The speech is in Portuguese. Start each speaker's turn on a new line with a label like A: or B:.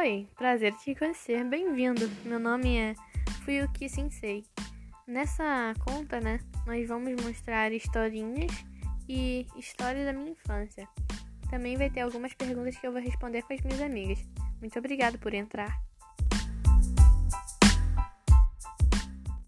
A: Oi, prazer te conhecer, bem-vindo. Meu nome é Fuyuki Sensei. Nessa conta, né, nós vamos mostrar historinhas e histórias da minha infância. Também vai ter algumas perguntas que eu vou responder com as minhas amigas. Muito obrigado por entrar.